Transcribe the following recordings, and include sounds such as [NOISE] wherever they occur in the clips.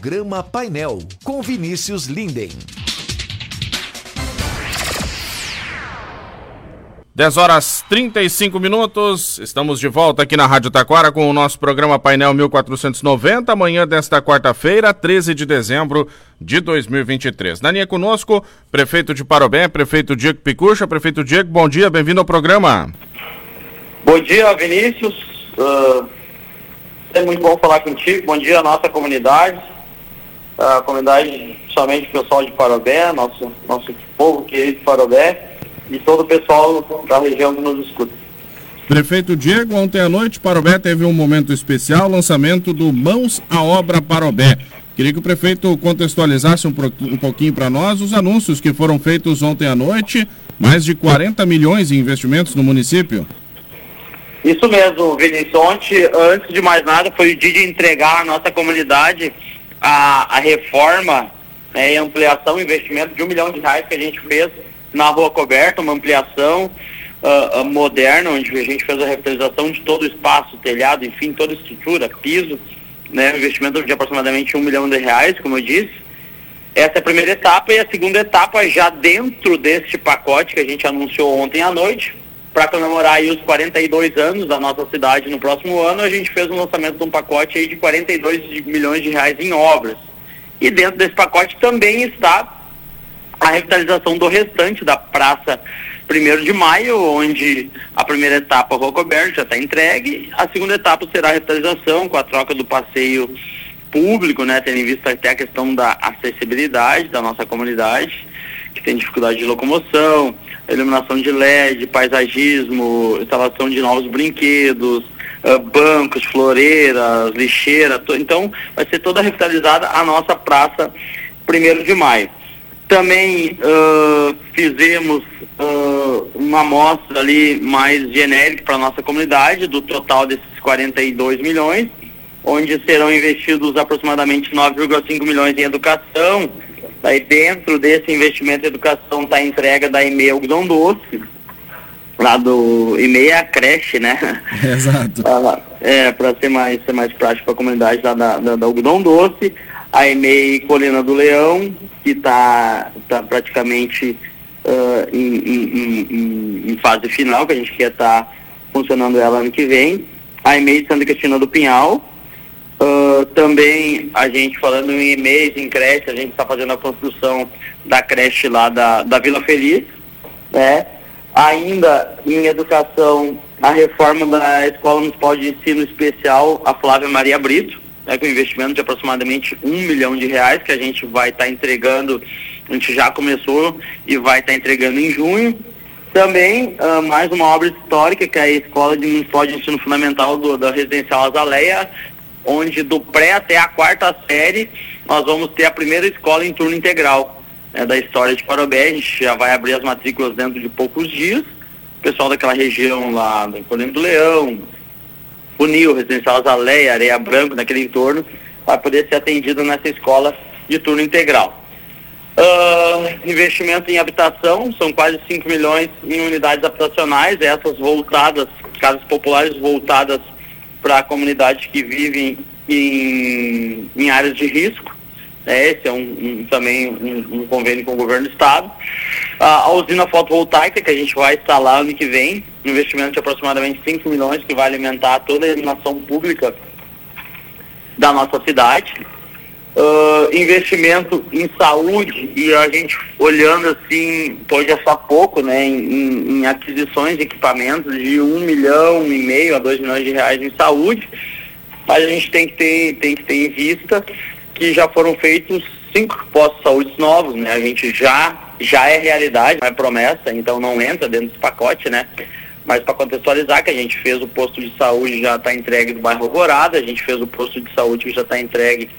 Programa Painel com Vinícius Linden. 10 horas 35 minutos, estamos de volta aqui na Rádio Taquara com o nosso programa Painel 1490, amanhã desta quarta-feira, 13 de dezembro de 2023. Na linha conosco, prefeito de Parobé, prefeito Diego Picucha. Prefeito Diego, bom dia, bem-vindo ao programa. Bom dia, Vinícius. Uh, é muito bom falar contigo. Bom dia à nossa comunidade, a comunidade, somente o pessoal de Parobé, nosso, nosso povo querido de Parobé e todo o pessoal da região que nos escuta. Prefeito Diego, ontem à noite Parobé teve um momento especial, lançamento do Mãos à Obra Parobé. Queria que o prefeito contextualizasse um, um pouquinho para nós os anúncios que foram feitos ontem à noite, mais de 40 milhões em investimentos no município. Isso mesmo, Vinícius. Ontem, antes de mais nada, foi o dia de entregar à nossa comunidade a, a reforma né, e ampliação, investimento de um milhão de reais que a gente fez na Rua Coberta, uma ampliação uh, uh, moderna, onde a gente fez a revitalização de todo o espaço, telhado, enfim, toda a estrutura, piso, né, investimento de aproximadamente um milhão de reais, como eu disse. Essa é a primeira etapa e a segunda etapa já dentro deste pacote que a gente anunciou ontem à noite, para comemorar os 42 anos da nossa cidade no próximo ano, a gente fez um lançamento de um pacote de 42 milhões de reais em obras. E dentro desse pacote também está a revitalização do restante da Praça 1 de Maio, onde a primeira etapa Rocoberto já está entregue, a segunda etapa será a revitalização com a troca do passeio público, né, tendo em vista até a questão da acessibilidade da nossa comunidade, que tem dificuldade de locomoção, iluminação de LED, paisagismo, instalação de novos brinquedos, uh, bancos, floreiras, lixeira, então vai ser toda revitalizada a nossa praça 1 de maio. Também uh, fizemos uh, uma amostra ali mais genérica para a nossa comunidade, do total desses 42 milhões, onde serão investidos aproximadamente 9,5 milhões em educação. Daí dentro desse investimento em educação está a entrega da EMEI Algodão Doce, lá do EMEI é a creche, né? [LAUGHS] Exato. é, para ser mais, ser mais prático para a comunidade lá da, da, da Algodão Doce a EMEI Colina do Leão, que está tá praticamente uh, em, em, em, em, fase final, que a gente quer estar tá funcionando ela ano que vem. A EMEI Santa Cristina do Pinhal. Uh, também a gente falando em EMEIs, em creche, a gente está fazendo a construção da creche lá da, da Vila Feliz. Né? Ainda em educação, a reforma da Escola Municipal de Ensino Especial, a Flávia Maria Brito né, com investimento de aproximadamente um milhão de reais que a gente vai estar tá entregando, a gente já começou e vai estar tá entregando em junho. Também uh, mais uma obra histórica que é a Escola de Municipal de Ensino Fundamental do, da Residencial Azaleia, onde do pré até a quarta série nós vamos ter a primeira escola em turno integral né, da história de Parobé. A gente já vai abrir as matrículas dentro de poucos dias. O pessoal daquela região lá do Colino do Leão, Funil, Residencial Azaleia, Areia Branco, naquele entorno, vai poder ser atendido nessa escola de turno integral. Uh, investimento em habitação, são quase 5 milhões em unidades habitacionais, essas voltadas, casas populares voltadas para comunidades que vivem em, em áreas de risco. É, esse é um, um também um, um, convênio com o governo do estado. a usina fotovoltaica que a gente vai instalar ano que vem, um investimento de aproximadamente 5 milhões que vai alimentar toda a iluminação pública da nossa cidade. Uh, investimento em saúde e a gente olhando assim, pode só pouco, né, em, em, aquisições de equipamentos de um milhão e meio a dois milhões de reais em saúde, mas a gente tem que ter, tem que ter em vista que já foram feitos cinco postos de saúde novos, né? A gente já já é realidade, não é promessa, então não entra dentro desse pacote, né? Mas para contextualizar que a gente fez o posto de saúde já está entregue no bairro Alvorada, a gente fez o posto de saúde que já está entregue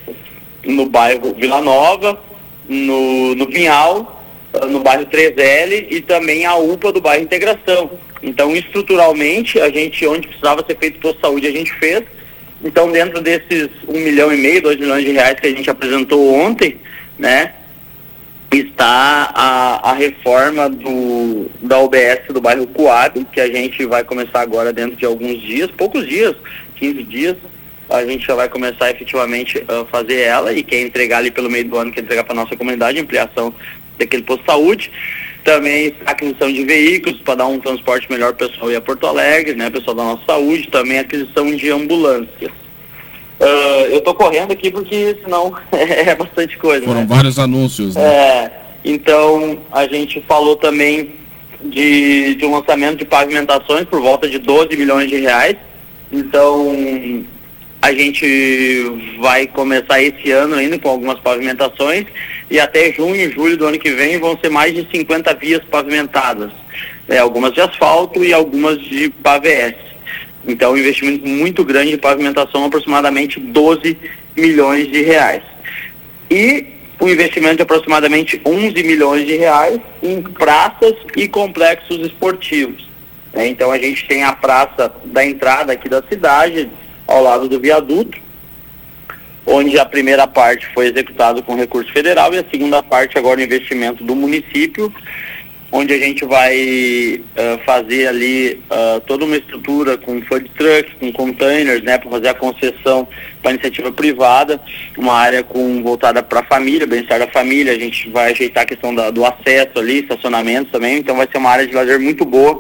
no bairro Vila Nova, no, no Pinhal, no bairro 3L e também a UPA do bairro Integração. Então, estruturalmente, a gente, onde precisava ser feito posto de saúde, a gente fez, então, dentro desses um milhão e meio, dois milhões de reais que a gente apresentou ontem, né, está a, a reforma do, da UBS do bairro Coab, que a gente vai começar agora dentro de alguns dias, poucos dias, 15 dias, a gente já vai começar efetivamente a fazer ela e quer entregar ali pelo meio do ano, quer entregar para nossa comunidade, ampliação daquele posto de saúde. Também aquisição de veículos para dar um transporte melhor para o pessoal ir a Porto Alegre, né, pessoal da nossa saúde, também aquisição de ambulâncias. Uh, eu estou correndo aqui porque senão [LAUGHS] é bastante coisa. Foram né? vários anúncios. Né? É, então a gente falou também de, de um lançamento de pavimentações por volta de 12 milhões de reais. Então a gente vai começar esse ano ainda com algumas pavimentações e até junho e julho do ano que vem vão ser mais de 50 vias pavimentadas. É, algumas de asfalto e algumas de PAVS. Então, um investimento muito grande em pavimentação, aproximadamente 12 milhões de reais. E um investimento de aproximadamente 11 milhões de reais em praças e complexos esportivos. É, então, a gente tem a praça da entrada aqui da cidade, ao lado do viaduto, onde a primeira parte foi executada com recurso federal e a segunda parte agora investimento do município, onde a gente vai uh, fazer ali uh, toda uma estrutura com food trucks, com containers, né, para fazer a concessão para iniciativa privada, uma área com voltada para a família, bem-estar da família, a gente vai ajeitar a questão da, do acesso ali, estacionamento também, então vai ser uma área de lazer muito boa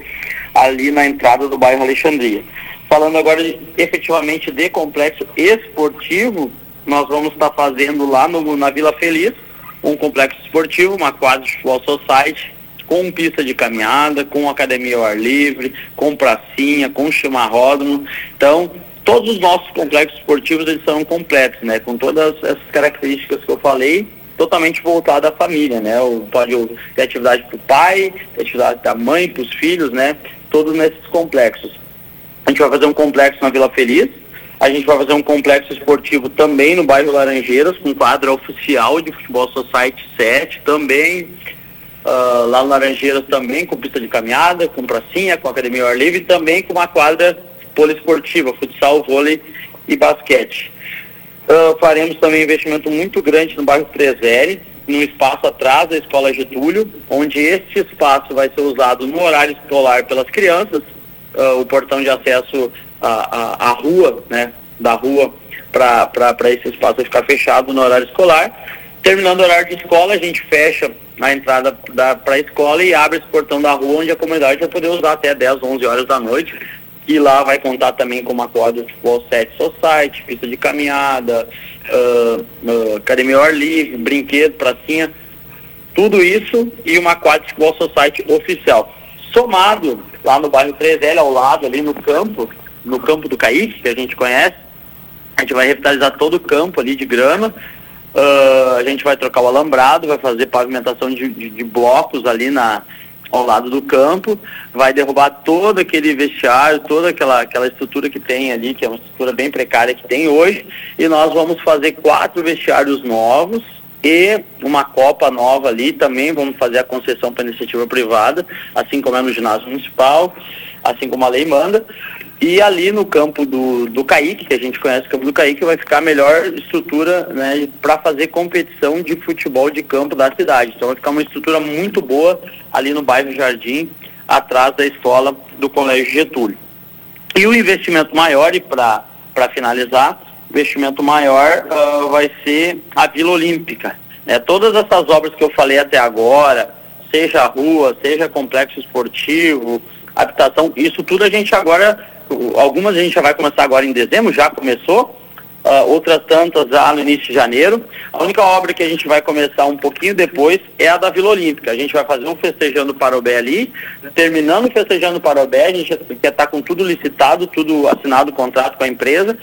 ali na entrada do bairro Alexandria. Falando agora efetivamente de complexo esportivo, nós vamos estar fazendo lá no, na Vila Feliz um complexo esportivo, uma quadra de futebol society, com pista de caminhada, com academia ao ar livre, com pracinha, com chimarródromo. Então, todos os nossos complexos esportivos eles são completos, né? Com todas essas características que eu falei, totalmente voltado à família, né? O, pode ter atividade para o pai, atividade da mãe, para os filhos, né? Todos nesses complexos. A gente vai fazer um complexo na Vila Feliz, a gente vai fazer um complexo esportivo também no bairro Laranjeiras, com quadra oficial de futebol Society 7, também uh, lá no Laranjeiras também com pista de caminhada, com pracinha, com academia ao ar livre e também com uma quadra poliesportiva, futsal, vôlei e basquete. Uh, faremos também investimento muito grande no bairro Trezeri, no espaço atrás da Escola Getúlio, onde este espaço vai ser usado no horário escolar pelas crianças, uh, o portão de acesso à, à, à rua, né, da rua para esse espaço ficar fechado no horário escolar. Terminando o horário de escola, a gente fecha a entrada para a escola e abre esse portão da rua, onde a comunidade vai poder usar até 10, 11 horas da noite. E lá vai contar também com uma quadra de futebol 7 society, pista de caminhada, uh, uh, academia ao ar livre, brinquedo, pracinha, tudo isso e uma quadra de futebol society oficial. Somado lá no bairro 3L, ao lado, ali no campo, no campo do Caíque, que a gente conhece, a gente vai revitalizar todo o campo ali de grama, Uh, a gente vai trocar o alambrado, vai fazer pavimentação de, de, de, blocos ali na, ao lado do campo, vai derrubar todo aquele vestiário, toda aquela, aquela estrutura que tem ali, que é uma estrutura bem precária que tem hoje, e nós vamos fazer quatro vestiários novos e uma copa nova ali, também vamos fazer a concessão para iniciativa privada, assim como é no ginásio municipal, assim como a lei manda. E ali no campo do, do Caíque, que a gente conhece o campo do Caíque, vai ficar a melhor estrutura né, para fazer competição de futebol de campo da cidade. Então vai ficar uma estrutura muito boa ali no bairro Jardim, atrás da escola do Colégio Getúlio. E o investimento maior, e para finalizar, investimento maior uh, vai ser a Vila Olímpica. Né? Todas essas obras que eu falei até agora, seja rua, seja complexo esportivo, habitação, isso tudo a gente agora algumas a gente já vai começar agora em dezembro, já começou, uh, outras tantas já no início de janeiro. A única obra que a gente vai começar um pouquinho depois é a da Vila Olímpica. A gente vai fazer um festejando Parobé ali, terminando o festejando Parobé, a gente quer estar tá com tudo licitado, tudo assinado o contrato com a empresa.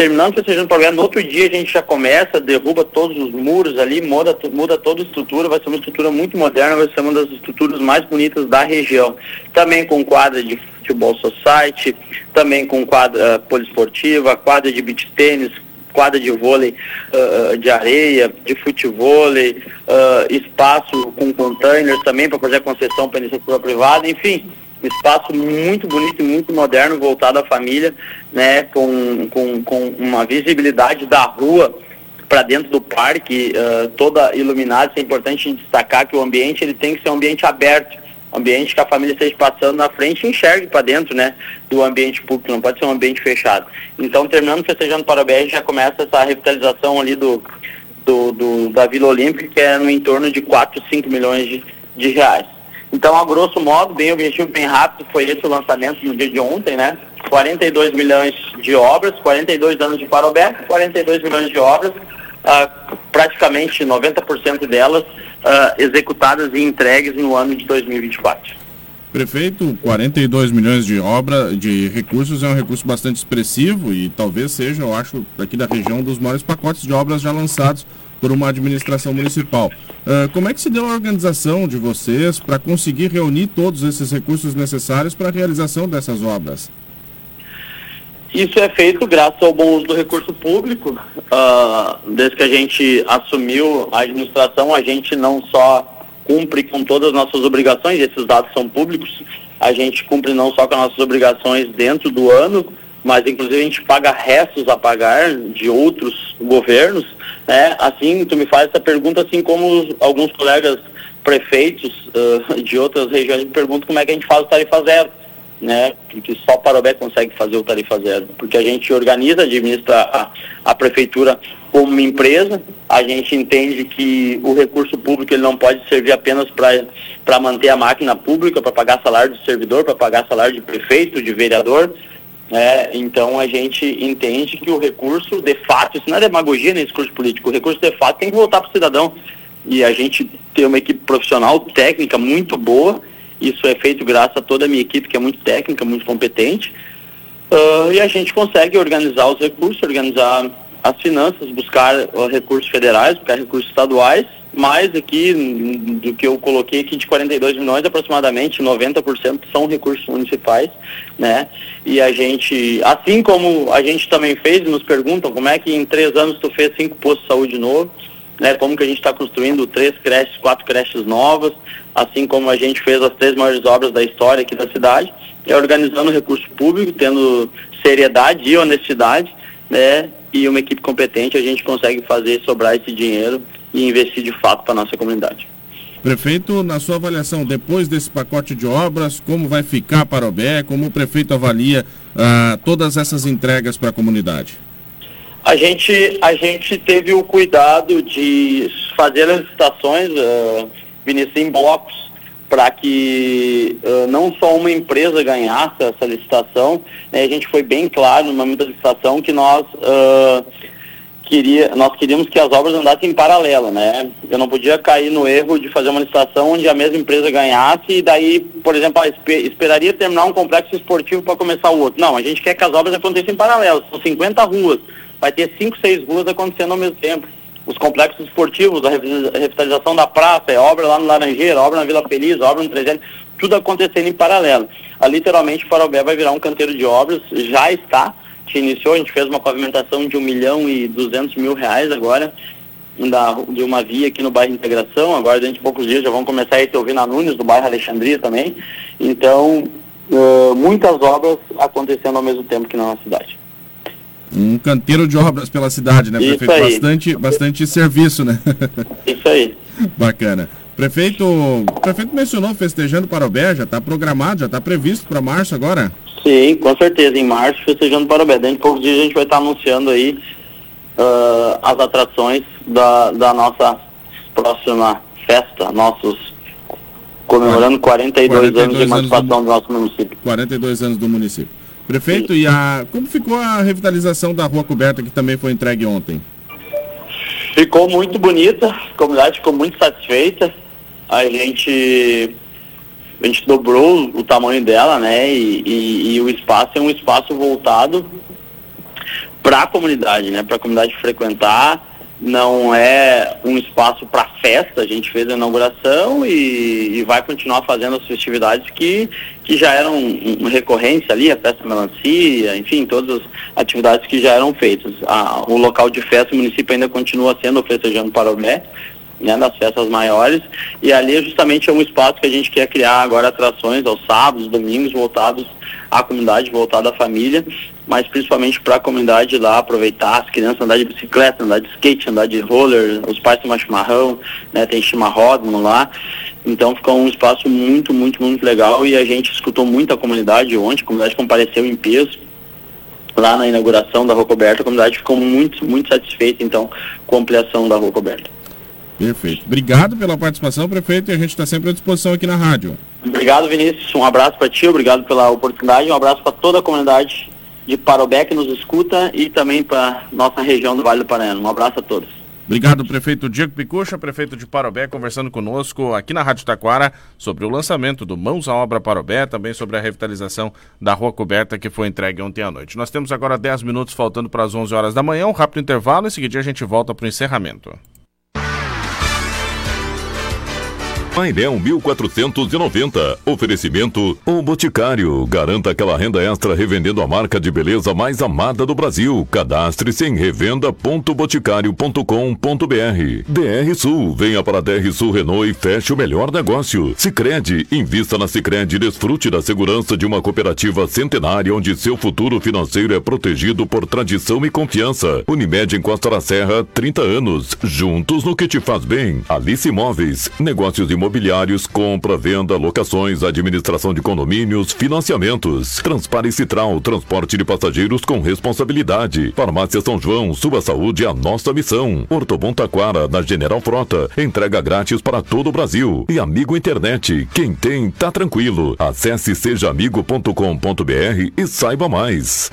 Terminando o festejando Parobé, no outro dia a gente já começa, derruba todos os muros ali, muda, muda toda a estrutura, vai ser uma estrutura muito moderna, vai ser uma das estruturas mais bonitas da região. Também com quadra de futebol society, também com quadra uh, poliesportiva, quadra de beach tênis, quadra de vôlei uh, de areia, de futevôlei, uh, espaço com containers também para fazer concessão para iniciativa privada, enfim, espaço muito bonito e muito moderno voltado à família, né, com, com, com uma visibilidade da rua para dentro do parque, uh, toda iluminada, isso é importante destacar que o ambiente ele tem que ser um ambiente aberto, ambiente que a família esteja passando na frente e enxergue para dentro, né, do ambiente público, não pode ser um ambiente fechado. Então, terminando festejando para o BR, já começa essa revitalização ali do, do, do, da Vila Olímpica, que é no entorno de 4, 5 milhões de, de reais. Então, a grosso modo, bem objetivo, bem rápido, foi esse o lançamento no dia de ontem, né? 42 milhões de obras, 42 anos de Parobé, 42 milhões de obras, uh, praticamente 90% delas uh, executadas e entregues no ano de 2024. Prefeito, 42 milhões de obra, de recursos é um recurso bastante expressivo e talvez seja, eu acho, aqui da região, um dos maiores pacotes de obras já lançados por uma administração municipal. Uh, como é que se deu a organização de vocês para conseguir reunir todos esses recursos necessários para a realização dessas obras? Isso é feito graças ao bom uso do recurso público. Uh, desde que a gente assumiu a administração, a gente não só cumpre com todas as nossas obrigações, esses dados são públicos, a gente cumpre não só com as nossas obrigações dentro do ano, mas inclusive a gente paga restos a pagar de outros governos, né? Assim, tu me faz essa pergunta, assim como alguns colegas prefeitos uh, de outras regiões me perguntam como é que a gente faz o tarifa zero né, que só Parobé consegue fazer o tarifa zero, porque a gente organiza, administra a, a prefeitura como uma empresa, a gente entende que o recurso público ele não pode servir apenas para manter a máquina pública, para pagar salário do servidor, para pagar salário de prefeito, de vereador, é, então a gente entende que o recurso de fato, isso não é demagogia nem discurso político, o recurso de fato tem que voltar para o cidadão. E a gente tem uma equipe profissional, técnica muito boa, isso é feito graças a toda a minha equipe, que é muito técnica, muito competente. Uh, e a gente consegue organizar os recursos, organizar as finanças, buscar uh, recursos federais, buscar recursos estaduais, mais aqui do que eu coloquei aqui de 42 milhões, aproximadamente 90% são recursos municipais, né? E a gente, assim como a gente também fez, nos perguntam como é que em três anos tu fez cinco postos de saúde novos, né, como que a gente está construindo três creches, quatro creches novas, assim como a gente fez as três maiores obras da história aqui da cidade, é organizando recurso público, tendo seriedade e honestidade, né, e uma equipe competente, a gente consegue fazer sobrar esse dinheiro e investir de fato para a nossa comunidade. Prefeito, na sua avaliação, depois desse pacote de obras, como vai ficar BE, como o prefeito avalia ah, todas essas entregas para a comunidade? A gente, a gente teve o cuidado de fazer as licitações, uh, Vinícius, em blocos, para que uh, não só uma empresa ganhasse essa licitação, né, a gente foi bem claro no momento da licitação que nós, uh, queria, nós queríamos que as obras andassem em paralelo, né? Eu não podia cair no erro de fazer uma licitação onde a mesma empresa ganhasse e daí, por exemplo, esperaria terminar um complexo esportivo para começar o outro. Não, a gente quer que as obras aconteçam em paralelo, são 50 ruas vai ter cinco, seis ruas acontecendo ao mesmo tempo. Os complexos esportivos, a revitalização da praça, é obra lá no Laranjeira, obra na Vila Feliz, obra no 300, tudo acontecendo em paralelo. A, literalmente, o Farobé vai virar um canteiro de obras, já está, se iniciou, a gente fez uma pavimentação de um milhão e duzentos mil reais agora, da, de uma via aqui no bairro Integração, agora dentro de poucos dias já vão começar a ir ouvir na Nunes, do bairro Alexandria também. Então, uh, muitas obras acontecendo ao mesmo tempo que na nossa cidade. Um canteiro de obras pela cidade, né, prefeito? Bastante, bastante serviço, né? Isso aí. [LAUGHS] Bacana. Prefeito, prefeito mencionou festejando para o Bé, já está programado, já está previsto para março agora? Sim, com certeza, em março, festejando para o Bé. Dentro de poucos dias a gente vai estar anunciando aí uh, as atrações da, da nossa próxima festa, nossos comemorando 42, 42 anos de emancipação do, do nosso município. 42 anos do município. Prefeito, e a, como ficou a revitalização da rua coberta que também foi entregue ontem? Ficou muito bonita, a comunidade ficou muito satisfeita. A gente, a gente dobrou o tamanho dela, né? E, e, e o espaço é um espaço voltado para a comunidade, né? Para a comunidade frequentar não é um espaço para festa, a gente fez a inauguração e, e, vai continuar fazendo as festividades que, que já eram uma recorrência ali, a festa melancia, enfim, todas as atividades que já eram feitas. o local de festa, o município ainda continua sendo o Festejando Parobé, né, das festas maiores, e ali justamente é um espaço que a gente quer criar agora atrações aos sábados, domingos, voltados à comunidade, voltada à família, mas principalmente para a comunidade lá aproveitar, as crianças andar de bicicleta, andar de skate, andar de roller, os pais tomar chimarrão, né, tem chimarródromo lá, Então ficou um espaço muito, muito, muito legal e a gente escutou muito a comunidade ontem, a comunidade compareceu em peso lá na inauguração da Rua Coberta, a comunidade ficou muito, muito satisfeita então com a ampliação da Rua Coberta. Perfeito. Obrigado pela participação, prefeito, e a gente está sempre à disposição aqui na rádio. Obrigado, Vinícius. Um abraço para ti, obrigado pela oportunidade, um abraço para toda a comunidade de Parobé que nos escuta e também para nossa região do Vale do Paranhana. Um abraço a todos. Obrigado, prefeito Diego Picucha, prefeito de Parobé, conversando conosco aqui na Rádio Taquara sobre o lançamento do Mãos à Obra Parobé, também sobre a revitalização da Rua Coberta que foi entregue ontem à noite. Nós temos agora 10 minutos faltando para as 11 horas da manhã, um rápido intervalo, em seguida a gente volta para o encerramento. Painel 1490. Oferecimento O Boticário. Garanta aquela renda extra revendendo a marca de beleza mais amada do Brasil. Cadastre-se em revenda.boticário.com.br. DR Sul. Venha para a DR Sul Renault e feche o melhor negócio. Sicredi Invista na Sicredi e desfrute da segurança de uma cooperativa centenária onde seu futuro financeiro é protegido por tradição e confiança. Unimed em Costa da Serra, 30 anos. Juntos no que te faz bem. Alice Imóveis. Negócios imobiliários imobiliários, compra, venda, locações, administração de condomínios, financiamentos. Transpare Citral, transporte de passageiros com responsabilidade. Farmácia São João, sua saúde é a nossa missão. Ortobon Taquara, na General Frota, entrega grátis para todo o Brasil. E Amigo Internet, quem tem, tá tranquilo. Acesse sejaamigo.com.br e saiba mais.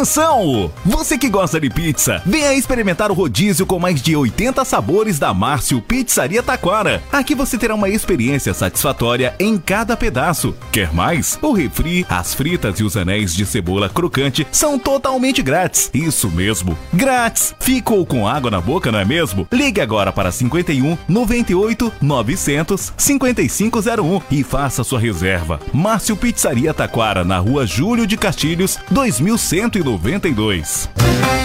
Atenção! Você que gosta de pizza, venha experimentar o rodízio com mais de 80 sabores da Márcio Pizzaria Taquara. Aqui você terá uma experiência satisfatória em cada pedaço. Quer mais? O refri, as fritas e os anéis de cebola crocante são totalmente grátis. Isso mesmo, grátis! Ficou com água na boca, não é mesmo? Ligue agora para 51 98 900 5501 e faça sua reserva. Márcio Pizzaria Taquara, na rua Júlio de Castilhos, 2192.